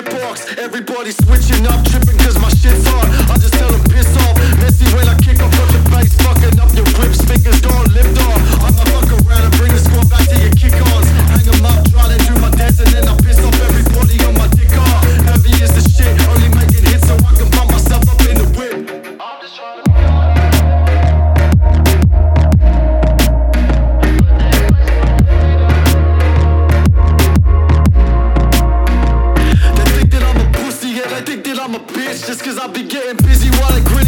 shitbox. Everybody switching up, tripping cause my shit's hard. I just tell them piss off. Messy when I kick off on the bass, fucking up your whip speakers. just cause I be getting busy while I grip.